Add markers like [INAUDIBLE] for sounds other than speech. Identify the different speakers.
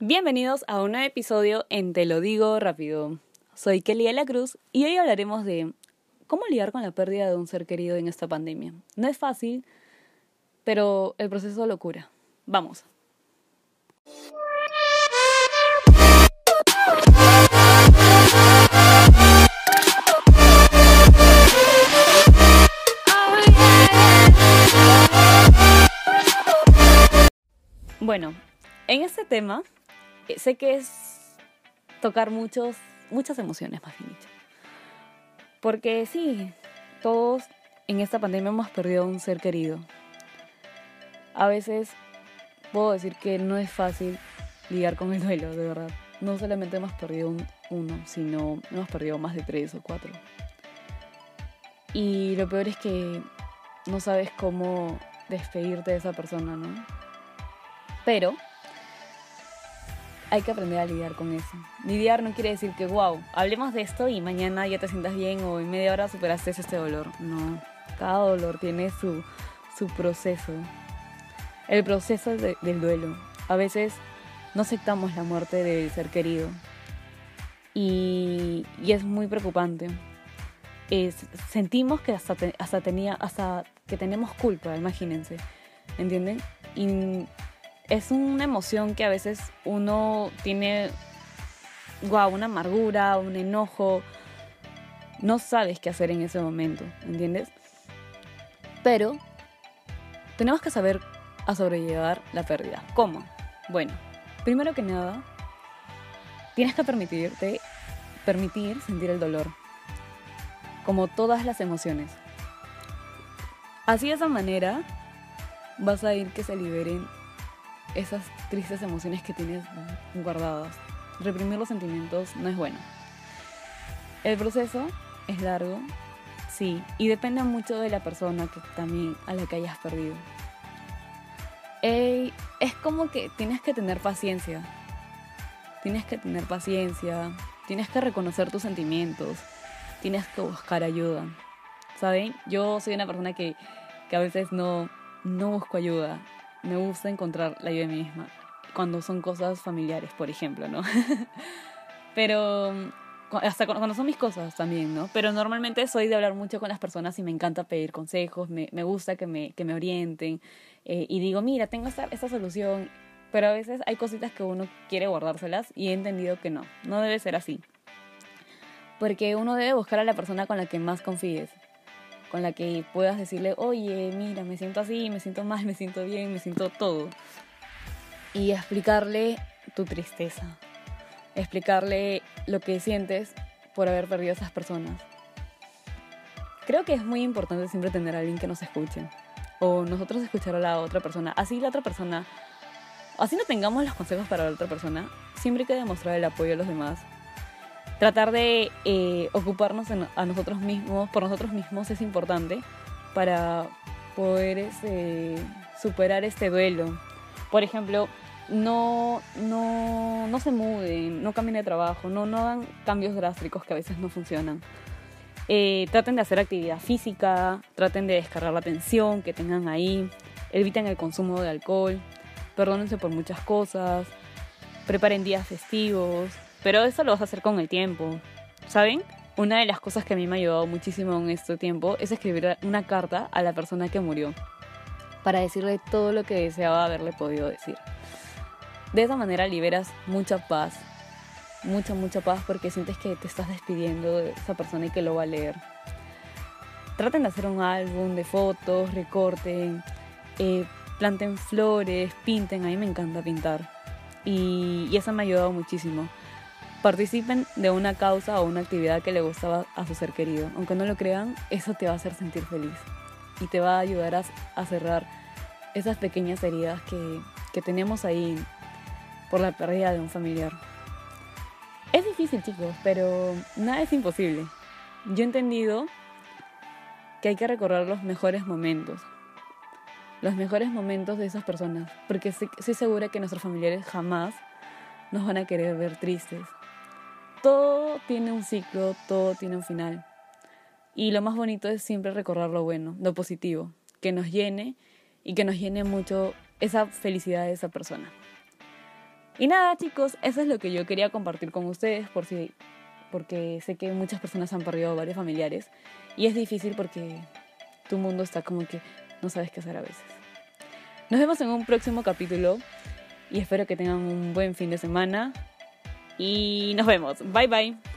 Speaker 1: Bienvenidos a un nuevo episodio en Te lo digo rápido. Soy Kelly de la Cruz y hoy hablaremos de cómo lidiar con la pérdida de un ser querido en esta pandemia. No es fácil, pero el proceso lo cura. Vamos. Bueno, en este tema eh, sé que es tocar muchos, muchas emociones, más bien. Porque sí, todos en esta pandemia hemos perdido a un ser querido. A veces puedo decir que no es fácil lidiar con el duelo, de verdad. No solamente hemos perdido un- uno, sino hemos perdido más de tres o cuatro. Y lo peor es que no sabes cómo despedirte de esa persona, ¿no? Pero hay que aprender a lidiar con eso. Lidiar no quiere decir que, wow, hablemos de esto y mañana ya te sientas bien o en media hora superaste este dolor. No, cada dolor tiene su, su proceso. El proceso de- del duelo. A veces no aceptamos la muerte del ser querido y, y es muy preocupante. Sentimos que hasta, te- hasta, tenía, hasta que tenemos culpa, imagínense, ¿entienden? Es una emoción que a veces uno tiene, una amargura, un enojo, no sabes qué hacer en ese momento, ¿entiendes? Pero tenemos que saber a sobrellevar la pérdida. ¿Cómo? Bueno, primero que nada, tienes que permitirte, permitir sentir el dolor, como todas las emociones. Así de esa manera vas a ir que se liberen esas tristes emociones que tienes guardadas. Reprimir los sentimientos no es bueno. El proceso es largo, sí, y depende mucho de la persona que también a la que hayas perdido. Ey, es como que tienes que tener paciencia. Tienes que tener paciencia, tienes que reconocer tus sentimientos, tienes que buscar ayuda. ¿Saben? Yo soy una persona que, que a veces no, no busco ayuda. Me gusta encontrar la mí misma. Cuando son cosas familiares, por ejemplo, ¿no? [LAUGHS] Pero hasta cu- cuando son mis cosas también, ¿no? Pero normalmente soy de hablar mucho con las personas y me encanta pedir consejos, me, me gusta que me, que me orienten eh, y digo, mira, tengo esta, esta solución, pero a veces hay cositas que uno quiere guardárselas y he entendido que no, no debe ser así. Porque uno debe buscar a la persona con la que más confíes, con la que puedas decirle, oye, mira, me siento así, me siento mal, me siento bien, me siento todo. Y explicarle tu tristeza, explicarle lo que sientes por haber perdido a esas personas. Creo que es muy importante siempre tener a alguien que nos escuche. O nosotros escuchar a la otra persona. Así la otra persona, así no tengamos los consejos para la otra persona, siempre hay que demostrar el apoyo a los demás. Tratar de eh, ocuparnos a nosotros mismos, por nosotros mismos es importante para poder este, superar este duelo. Por ejemplo, no, no, no se muden, no cambien de trabajo, no, no hagan cambios drásticos que a veces no funcionan. Eh, traten de hacer actividad física, traten de descargar la tensión que tengan ahí, eviten el consumo de alcohol, perdónense por muchas cosas, preparen días festivos, pero eso lo vas a hacer con el tiempo, ¿saben? Una de las cosas que a mí me ha ayudado muchísimo en este tiempo es escribir una carta a la persona que murió para decirle todo lo que deseaba haberle podido decir. De esa manera liberas mucha paz, mucha, mucha paz porque sientes que te estás despidiendo de esa persona y que lo va a leer. Traten de hacer un álbum de fotos, recorten, eh, planten flores, pinten, a mí me encanta pintar. Y, y eso me ha ayudado muchísimo. Participen de una causa o una actividad que le gustaba a su ser querido. Aunque no lo crean, eso te va a hacer sentir feliz. Y te va a ayudar a, cerrar esas pequeñas heridas que, que tenemos ahí por la pérdida de un familiar. Es difícil, chicos, pero nada es imposible. Yo he entendido que hay que recorrer los mejores momentos. Los mejores momentos de esas personas. Porque estoy segura que nuestros familiares jamás nos van a querer ver tristes. Todo tiene un ciclo, todo tiene un final. Y lo más bonito es siempre recordar lo bueno, lo positivo, que nos llene y que nos llene mucho esa felicidad de esa persona. Y nada, chicos, eso es lo que yo quería compartir con ustedes por si porque sé que muchas personas han perdido varios familiares y es difícil porque tu mundo está como que no sabes qué hacer a veces. Nos vemos en un próximo capítulo y espero que tengan un buen fin de semana y nos vemos. Bye bye.